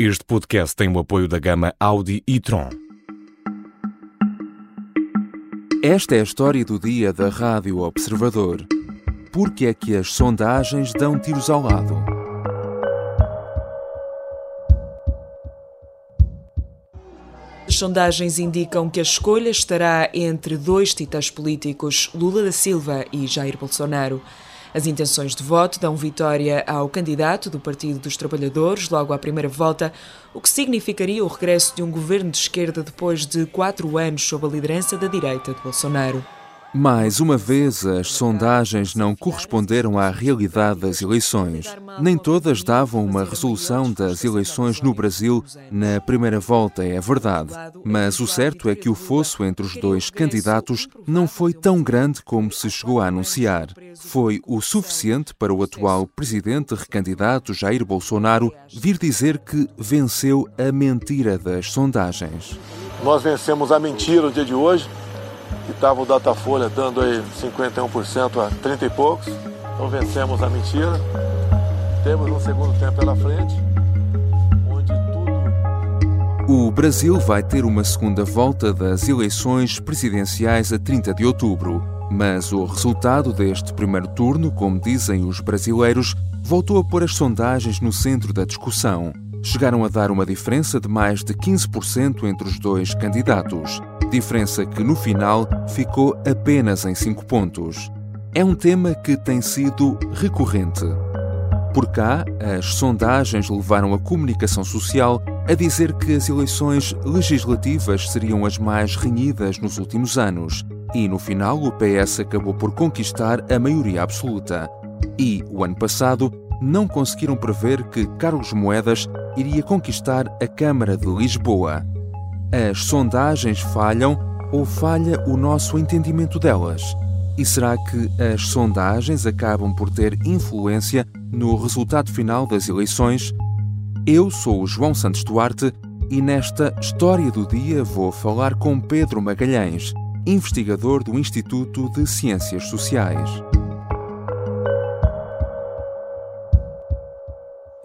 Este podcast tem o apoio da gama Audi e Tron. Esta é a história do dia da Rádio Observador. Por que é que as sondagens dão tiros ao lado? As sondagens indicam que a escolha estará entre dois titãs políticos, Lula da Silva e Jair Bolsonaro. As intenções de voto dão vitória ao candidato do Partido dos Trabalhadores logo à primeira volta, o que significaria o regresso de um governo de esquerda depois de quatro anos sob a liderança da direita de Bolsonaro. Mais uma vez, as sondagens não corresponderam à realidade das eleições. Nem todas davam uma resolução das eleições no Brasil na primeira volta, é verdade. Mas o certo é que o fosso entre os dois candidatos não foi tão grande como se chegou a anunciar. Foi o suficiente para o atual presidente recandidato Jair Bolsonaro vir dizer que venceu a mentira das sondagens. Nós vencemos a mentira no dia de hoje estava o Datafolha dando aí 51% a 30 e poucos. Então vencemos a mentira. Temos um segundo tempo pela frente, onde tudo. O Brasil vai ter uma segunda volta das eleições presidenciais a 30 de outubro. Mas o resultado deste primeiro turno, como dizem os brasileiros, voltou a pôr as sondagens no centro da discussão. Chegaram a dar uma diferença de mais de 15% entre os dois candidatos diferença que no final ficou apenas em 5 pontos. É um tema que tem sido recorrente. Por cá, as sondagens levaram a comunicação social a dizer que as eleições legislativas seriam as mais renhidas nos últimos anos, e no final o PS acabou por conquistar a maioria absoluta. E, o ano passado, não conseguiram prever que Carlos Moedas iria conquistar a Câmara de Lisboa. As sondagens falham ou falha o nosso entendimento delas? E será que as sondagens acabam por ter influência no resultado final das eleições? Eu sou o João Santos Duarte e nesta História do Dia vou falar com Pedro Magalhães, investigador do Instituto de Ciências Sociais.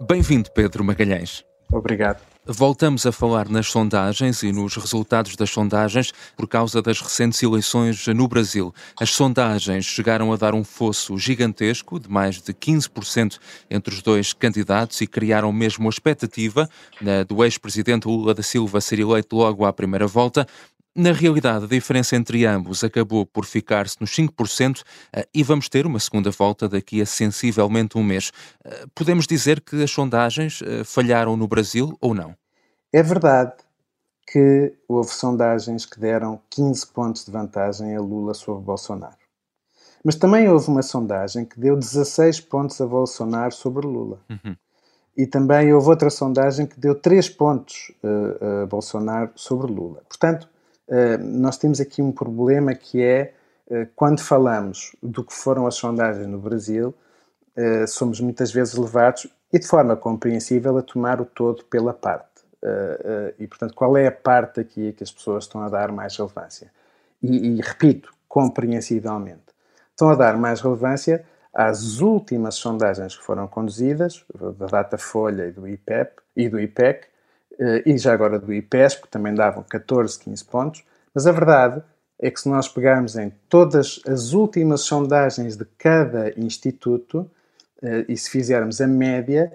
Bem-vindo, Pedro Magalhães. Obrigado. Voltamos a falar nas sondagens e nos resultados das sondagens por causa das recentes eleições no Brasil. As sondagens chegaram a dar um fosso gigantesco de mais de 15% entre os dois candidatos e criaram mesmo a expectativa do ex-presidente Lula da Silva ser eleito logo à primeira volta. Na realidade, a diferença entre ambos acabou por ficar-se nos 5% eh, e vamos ter uma segunda volta daqui a sensivelmente um mês. Eh, podemos dizer que as sondagens eh, falharam no Brasil ou não? É verdade que houve sondagens que deram 15 pontos de vantagem a Lula sobre Bolsonaro. Mas também houve uma sondagem que deu 16 pontos a Bolsonaro sobre Lula. Uhum. E também houve outra sondagem que deu 3 pontos a Bolsonaro sobre Lula. Portanto, nós temos aqui um problema que é eh, quando falamos do que foram as sondagens no Brasil, eh, somos muitas vezes levados, e de forma compreensível, a tomar o todo pela parte. E, portanto, qual é a parte aqui que as pessoas estão a dar mais relevância? E, e repito, compreensivelmente, estão a dar mais relevância às últimas sondagens que foram conduzidas, da Datafolha e do IPEP e do IPEC, eh, e já agora do IPESP, que também davam 14, 15 pontos, mas a verdade é que se nós pegarmos em todas as últimas sondagens de cada instituto eh, e se fizermos a média,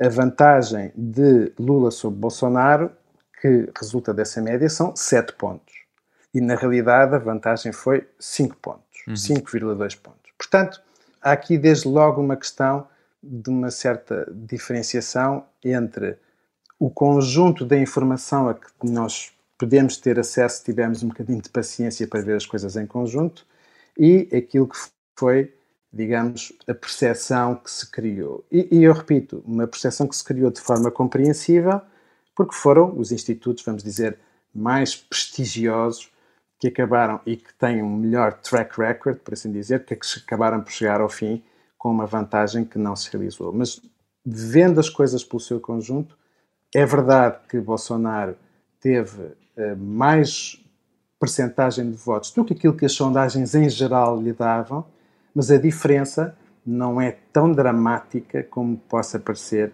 a vantagem de Lula sobre Bolsonaro, que resulta dessa média, são 7 pontos. E na realidade a vantagem foi 5 pontos, uhum. 5,2 pontos. Portanto, há aqui desde logo uma questão de uma certa diferenciação entre o conjunto da informação a que nós podemos ter acesso se tivermos um bocadinho de paciência para ver as coisas em conjunto e aquilo que foi, digamos, a percepção que se criou. E, e eu repito, uma percepção que se criou de forma compreensível, porque foram os institutos, vamos dizer, mais prestigiosos que acabaram e que têm um melhor track record, por assim dizer, que acabaram por chegar ao fim com uma vantagem que não se realizou. Mas vendo as coisas pelo seu conjunto, é verdade que Bolsonaro teve uh, mais percentagem de votos do que aquilo que as sondagens em geral lhe davam, mas a diferença não é tão dramática como possa parecer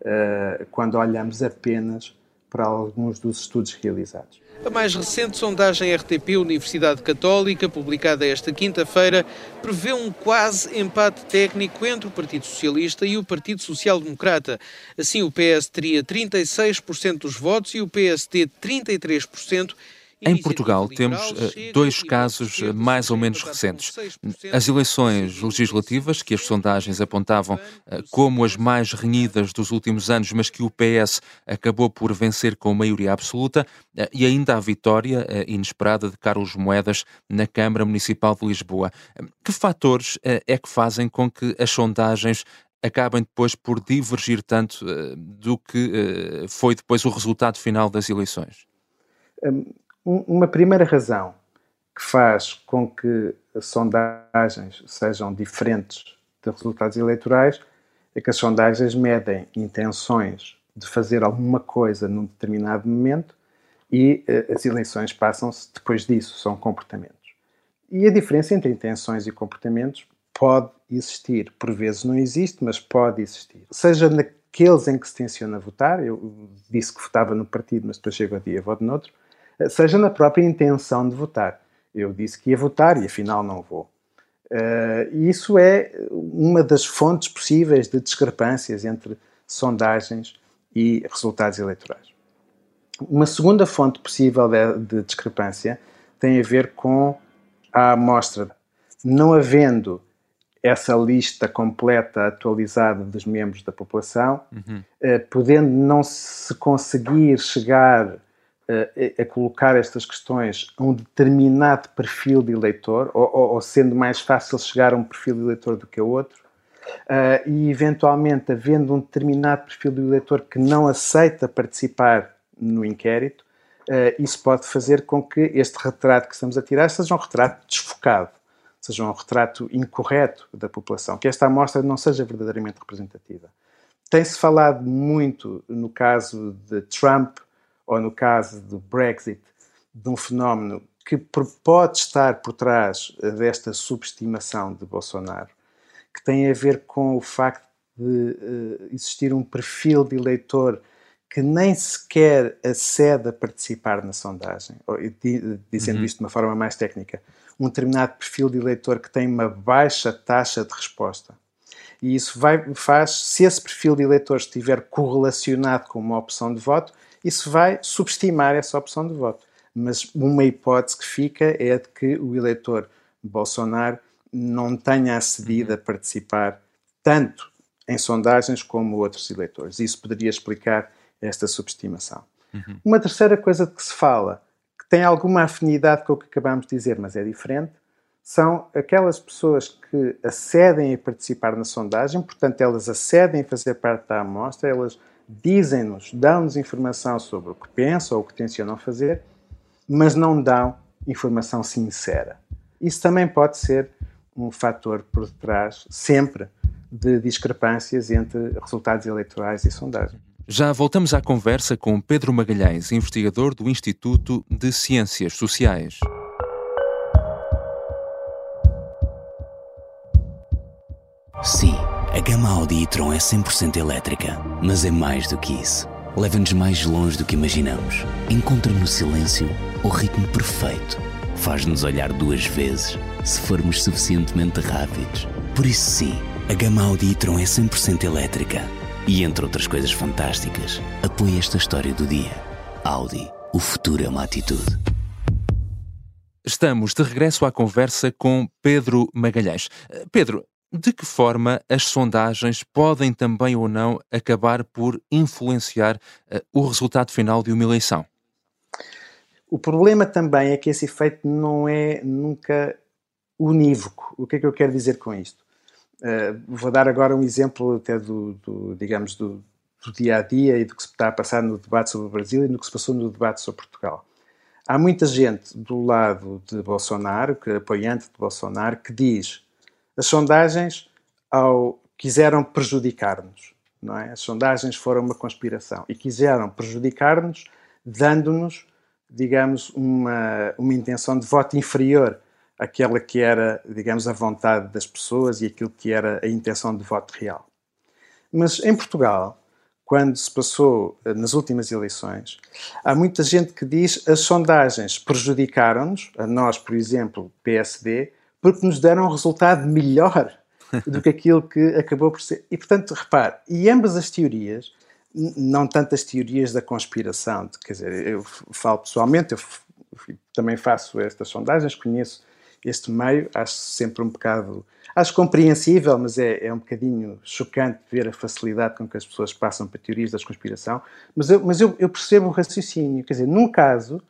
uh, quando olhamos apenas para alguns dos estudos realizados. A mais recente sondagem RTP Universidade Católica, publicada esta quinta-feira, prevê um quase empate técnico entre o Partido Socialista e o Partido Social Democrata. Assim, o PS teria 36% dos votos e o PSD 33%. Em Portugal temos eh, dois casos eh, mais ou menos recentes. As eleições legislativas, que as sondagens apontavam eh, como as mais renhidas dos últimos anos, mas que o PS acabou por vencer com maioria absoluta, e ainda a vitória inesperada de Carlos Moedas na Câmara Municipal de Lisboa. Que fatores é que fazem com que as sondagens acabem depois por divergir tanto do que foi depois o resultado final das eleições? Um uma primeira razão que faz com que as sondagens sejam diferentes de resultados eleitorais é que as sondagens medem intenções de fazer alguma coisa num determinado momento e uh, as eleições passam-se depois disso, são comportamentos. E a diferença entre intenções e comportamentos pode existir. Por vezes não existe, mas pode existir. Seja naqueles em que se tenciona votar, eu disse que votava no partido, mas depois chego a dia voto noutro, seja na própria intenção de votar. Eu disse que ia votar e afinal não vou. Uh, isso é uma das fontes possíveis de discrepâncias entre sondagens e resultados eleitorais. Uma segunda fonte possível de, de discrepância tem a ver com a amostra. Não havendo essa lista completa, atualizada dos membros da população, uhum. uh, podendo não se conseguir chegar a, a, colocar estas questões a um determinado perfil de eleitor, ou, ou, ou, sendo mais fácil chegar a um perfil de eleitor do que a outro, uh, e eventualmente havendo um determinado perfil de eleitor que não aceita participar no inquérito, uh, isso pode fazer com que este retrato que estamos a tirar seja um retrato desfocado, seja um retrato incorreto da população, que esta amostra não seja verdadeiramente representativa. Tem-se falado muito no caso de Trump ou no caso do Brexit, de um fenómeno que pode estar por trás desta subestimação de Bolsonaro, que tem a ver com o facto de uh, existir um perfil de eleitor que nem sequer acede a participar na sondagem, dizendo uhum. isto de uma forma mais técnica, um determinado perfil de eleitor que tem uma baixa taxa de resposta. E isso vai, faz, se esse perfil de eleitor estiver correlacionado com uma opção de voto, isso vai subestimar essa opção de voto. Mas uma hipótese que fica é a de que o eleitor Bolsonaro não tenha acedido a uhum. participar tanto em sondagens como outros eleitores. Isso poderia explicar esta subestimação. Uhum. Uma terceira coisa de que se fala, que tem alguma afinidade com o que acabamos de dizer, mas é diferente, são aquelas pessoas que acedem a participar na sondagem, portanto, elas acedem a fazer parte da amostra, elas dizem-nos, dão-nos informação sobre o que pensam ou o que tencionam fazer, mas não dão informação sincera. Isso também pode ser um fator por detrás, sempre, de discrepâncias entre resultados eleitorais e sondagens. Já voltamos à conversa com Pedro Magalhães, investigador do Instituto de Ciências Sociais. Sim. Gama Audi e-tron é 100% elétrica, mas é mais do que isso. Leva-nos mais longe do que imaginamos. Encontra no silêncio o ritmo perfeito. Faz-nos olhar duas vezes se formos suficientemente rápidos. Por isso, sim, a gama Audi e-tron é 100% elétrica. E entre outras coisas fantásticas, apoia esta história do dia. Audi. O futuro é uma atitude. Estamos de regresso à conversa com Pedro Magalhães. Pedro, de que forma as sondagens podem também ou não acabar por influenciar uh, o resultado final de uma eleição? O problema também é que esse efeito não é nunca unívoco. O que é que eu quero dizer com isto? Uh, vou dar agora um exemplo até do, do digamos, do, do, dia a dia e do que se está a passar no debate sobre o Brasil e no que se passou no debate sobre Portugal. Há muita gente do lado de Bolsonaro, que é apoiante de Bolsonaro, que diz as sondagens ao, quiseram prejudicar-nos, não é? As sondagens foram uma conspiração e quiseram prejudicar-nos, dando-nos, digamos, uma, uma intenção de voto inferior àquela que era, digamos, a vontade das pessoas e aquilo que era a intenção de voto real. Mas em Portugal, quando se passou eh, nas últimas eleições, há muita gente que diz as sondagens prejudicaram-nos, a nós, por exemplo, PSD, porque nos deram um resultado melhor do que aquilo que acabou por ser. E, portanto, repare, e ambas as teorias, não tantas teorias da conspiração, quer dizer, eu falo pessoalmente, eu também faço estas sondagens, conheço este meio, acho sempre um bocado acho compreensível, mas é, é um bocadinho chocante ver a facilidade com que as pessoas passam para teorias da conspiração. Mas, eu, mas eu, eu percebo o raciocínio. Quer dizer, num caso,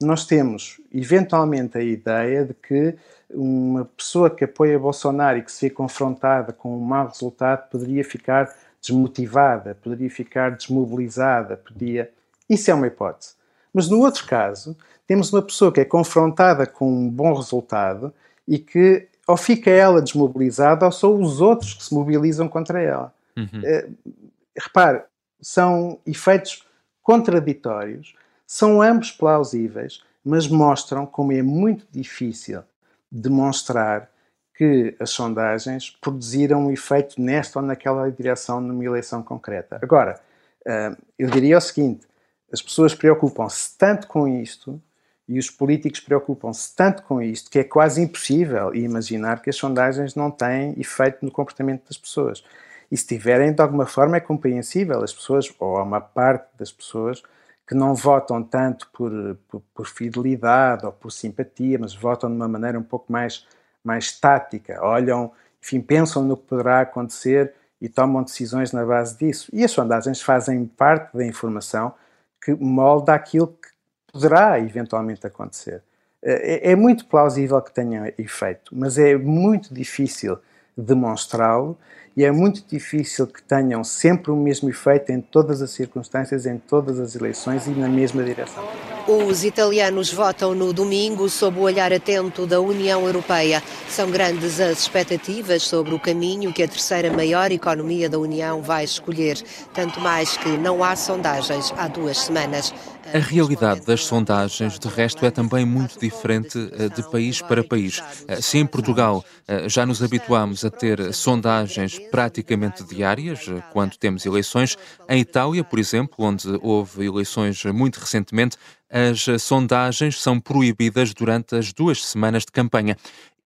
nós temos eventualmente a ideia de que uma pessoa que apoia Bolsonaro e que se vê confrontada com um mau resultado poderia ficar desmotivada, poderia ficar desmobilizada, podia. Isso é uma hipótese. Mas no outro caso, temos uma pessoa que é confrontada com um bom resultado e que ou fica ela desmobilizada ou são os outros que se mobilizam contra ela. Uhum. Uh, repare, são efeitos contraditórios, são ambos plausíveis, mas mostram como é muito difícil demonstrar que as sondagens produziram um efeito nesta ou naquela direção numa eleição concreta. Agora, uh, eu diria o seguinte: as pessoas preocupam-se tanto com isto e os políticos preocupam-se tanto com isto que é quase impossível imaginar que as sondagens não têm efeito no comportamento das pessoas. E se tiverem, de alguma forma, é compreensível. As pessoas, ou uma parte das pessoas, que não votam tanto por, por, por, fidelidade ou por simpatia, mas votam de uma maneira um pouco mais, mais tática. Olham, enfim, pensam no que poderá acontecer e tomam decisões na base disso. E as sondagens fazem parte da informação que molda aquilo que poderá eventualmente acontecer. É, é muito plausível que tenha efeito, mas é muito difícil demonstrá-lo e é muito difícil que tenham sempre o mesmo efeito em todas as circunstâncias, em todas as eleições e na mesma direção. Os italianos votam no domingo sob o olhar atento da União Europeia. São grandes as expectativas sobre o caminho que a terceira maior economia da União vai escolher, tanto mais que não há sondagens há duas semanas. A realidade das sondagens, de resto, é também muito diferente eh, de país para país. Eh, se em Portugal eh, já nos habituamos a ter sondagens praticamente diárias quando temos eleições, em Itália, por exemplo, onde houve eleições muito recentemente, as sondagens são proibidas durante as duas semanas de campanha.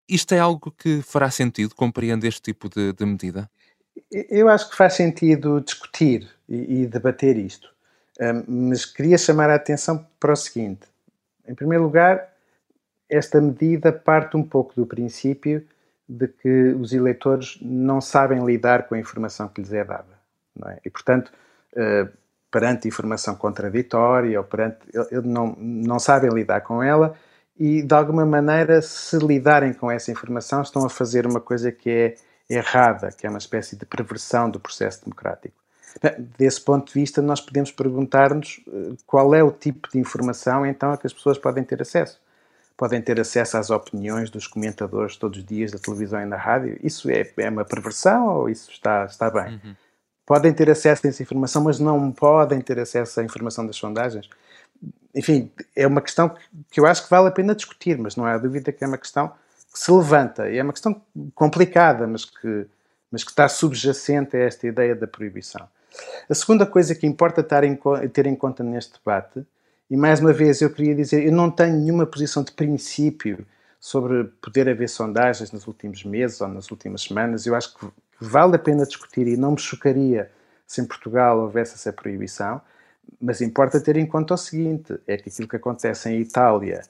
Isto é algo que fará sentido? Compreende este tipo de, de medida? Eu acho que faz sentido discutir e, e debater isto mas queria chamar a atenção para o seguinte: em primeiro lugar, esta medida parte um pouco do princípio de que os eleitores não sabem lidar com a informação que lhes é dada. É? E, portanto, uh, perante informação contraditória ou perante. Eles não, não sabem lidar com ela e, de alguma maneira, se lidarem com essa informação, estão a fazer uma coisa que é errada, que é uma espécie de perversão do processo democrático. Desse ponto de vista, nós podemos perguntar-nos eh, qual é o tipo de informação então a que as pessoas podem ter acesso. Podem ter acesso às opiniões dos comentadores todos os dias da televisão e da rádio. Isso é, é uma perversão ou isso está, está bem? Uhum. Podem ter acesso a essa informação, mas não podem ter acesso à informação das sondagens. Enfim, é uma questão que eu acho que vale a pena discutir, mas não há dúvida que é uma questão que se levanta. E é uma questão complicada, mas que, mas que está subjacente a esta ideia da proibição. A segunda coisa que importa ter em conta neste debate, e mais uma vez eu queria dizer, eu não tenho nenhuma posição de princípio sobre poder haver sondagens nos últimos meses ou nas últimas semanas. Eu acho que vale a pena discutir e não me chocaria se em Portugal houvesse essa proibição, mas importa ter em conta o seguinte: é que aquilo que acontece em Itália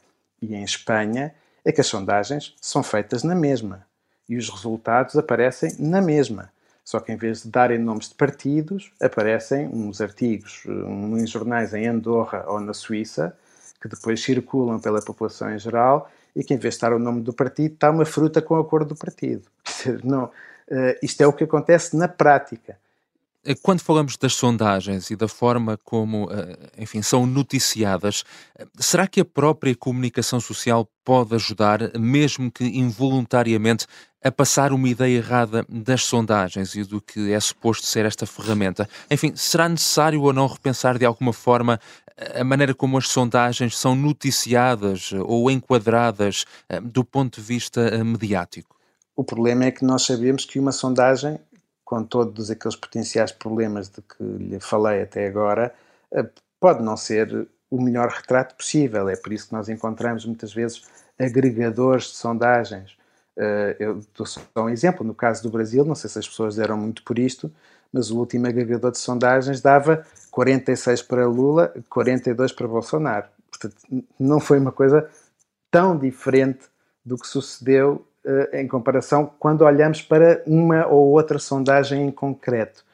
e em Espanha é que as sondagens são feitas na mesma e os resultados aparecem na mesma. Só que em vez de darem nomes de partidos, aparecem uns artigos em jornais em Andorra ou na Suíça, que depois circulam pela população em geral, e que em vez de estar o nome do partido, está uma fruta com a cor do partido. Não, uh, isto é o que acontece na prática. Eh, quando falamos das sondagens e da forma como, eh, enfim, são noticiadas, será que a própria comunicação social pode ajudar, mesmo que involuntariamente, a passar uma ideia errada das sondagens e do que é suposto ser esta ferramenta? Enfim, será necessário ou não repensar de alguma forma a maneira como as sondagens são noticiadas ou enquadradas do ponto de vista mediático? O problema é que nós sabemos que uma sondagem com todos aqueles potenciais problemas de que lhe falei até agora, eh, pode não ser o melhor retrato possível. É por isso que nós encontramos muitas vezes agregadores de sondagens. Eh, eu dou só um exemplo, no caso do Brasil, não sei se as pessoas deram muito por isto, mas o último agregador de sondagens dava 46 para Lula, 42 para Bolsonaro. Portanto, não foi uma coisa tão diferente do que sucedeu em comparação quando olhamos para uma ou outra sondagem em concreto.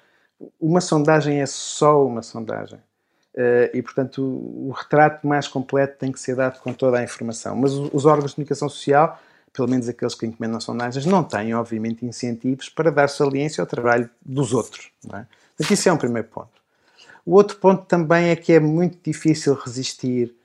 Uma sondagem é só uma sondagem. Uh, e, portanto, o, retrato mais completo tem que ser dado com toda a informação. Mas os, os órgãos de comunicação social, pelo menos aqueles que encomendam sondagens, não têm, obviamente, incentivos para dar saliência ao trabalho dos outros. Não é? Isso é um primeiro ponto. O outro ponto também é que é muito difícil resistir eh,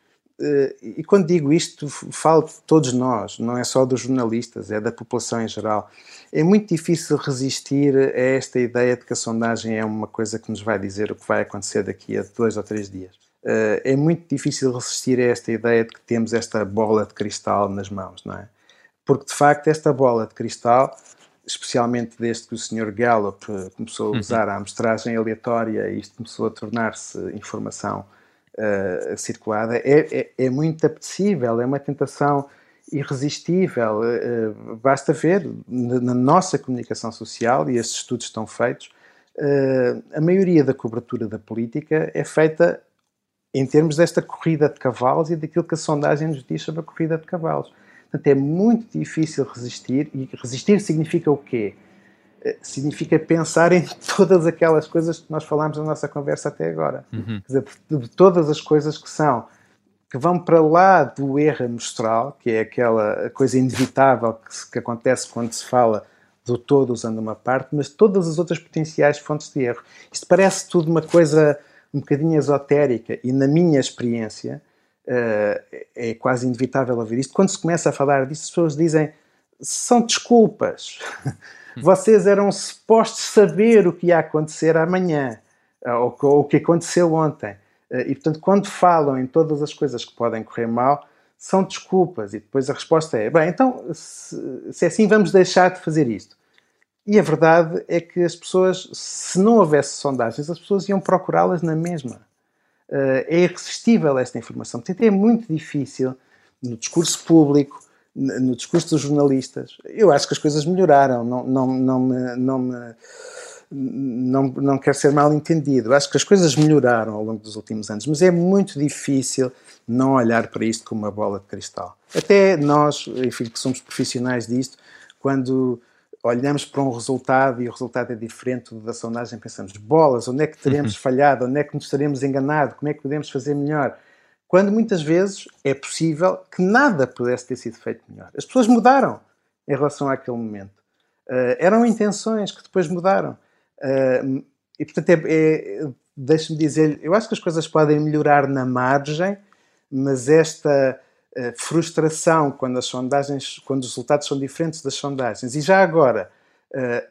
e quando digo isto, falo de todos nós, não é só dos jornalistas, é da população em geral. É muito difícil resistir a esta ideia de que a sondagem é uma coisa que nos vai dizer o que vai acontecer daqui a dois ou três dias. Eh, é muito difícil resistir a esta ideia de que temos esta bola de cristal nas mãos, não é? Porque de facto, esta bola de cristal, especialmente desde que o Sr. Gallup eh, começou a uhum. usar a amostragem aleatória e isto começou a tornar-se informação uh, circulada é, é, é, muito apetecível, é uma tentação irresistível. Uh, basta ver na nossa comunicação social, e estes estudos estão feitos, uh, a maioria da cobertura da política é feita em termos desta corrida de cavalos e daquilo que a sondagem nos diz sobre a corrida de cavalos. Portanto, é muito difícil resistir, e resistir significa o quê? Significa pensar em todas aquelas coisas que nós falámos na nossa conversa até agora. Uhum. Dizer, de todas as coisas que são, que vão para lá do erro amostral, que é aquela coisa inevitável que, que acontece quando se fala do todo usando uma parte, mas todas as outras potenciais fontes de erro. Isto parece tudo uma coisa um bocadinho esotérica e na minha experiência uh, é quase inevitável ouvir isto. Quando se começa a falar disso, as pessoas dizem são desculpas. Vocês eram supostos saber o que ia acontecer amanhã, eh, ou, o que aconteceu ontem. Eh, e, portanto, quando falam em todas as coisas que podem correr mal, são desculpas. E depois a resposta é: bem, então, se, se é assim, vamos deixar de fazer isto. E a verdade é que as pessoas, se não houvesse sondagens, as pessoas iam procurá-las na mesma. Eh, é irresistível esta informação. Portanto, é muito difícil no discurso público, no discurso dos jornalistas, eu acho que as coisas melhoraram, não, não, não me. Não me não, não quero ser mal entendido. Acho que as coisas melhoraram ao longo dos últimos anos, mas é muito difícil não olhar para isto como uma bola de cristal. Até nós, enfim, que somos profissionais disto, quando olhamos para um resultado e o resultado é diferente da sondagem, pensamos: bolas, onde é que teremos uhum. falhado? Onde é que nos teremos enganado? Como é que podemos fazer melhor? Quando muitas vezes é possível que nada pudesse ter sido feito melhor. As pessoas mudaram em relação àquele momento. Uh, eram intenções que depois mudaram. Uh, e, portanto, é, é, deixe-me dizer, eu acho que as coisas podem melhorar na margem, mas esta uh, frustração quando as sondagens, quando os resultados são diferentes das sondagens, e já agora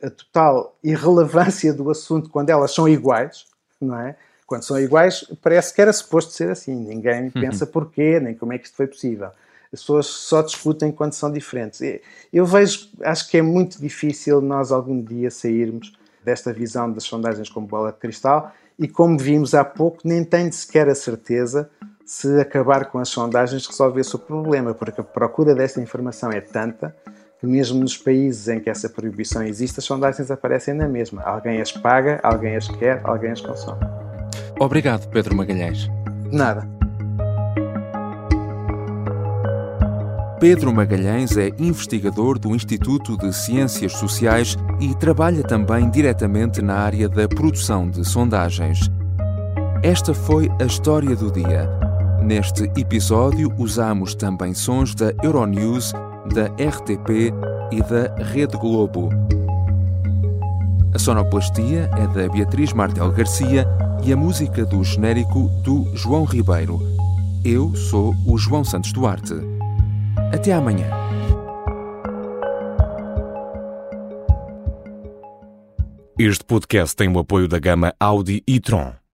a total irrelevância do assunto quando elas são iguais, não é? Quando são iguais, parece que era suposto ser assim. Ninguém uhum. pensa porquê, nem como é que isto foi possível. As pessoas só discutem quando são diferentes. Eu vejo, acho que é muito difícil nós algum dia sairmos desta visão das sondagens como bola de cristal e, como vimos há pouco, nem tenho sequer a certeza se acabar com as sondagens resolver-se o problema, porque a procura desta informação é tanta que mesmo nos países em que essa proibição existe, as sondagens aparecem na mesma. Alguém as paga, alguém as quer, alguém as consome. Obrigado, Pedro Magalhães. Nada. Pedro Magalhães é investigador do Instituto de Ciências Sociais e trabalha também diretamente na área da produção de sondagens. Esta foi a história do dia. Neste episódio usamos também sons da Euronews, da RTP e da Rede Globo. A sonoplastia é da Beatriz Martel Garcia e a música do genérico do João Ribeiro. Eu sou o João Santos Duarte. Até amanhã. Este podcast tem o apoio da gama Audi e Tron.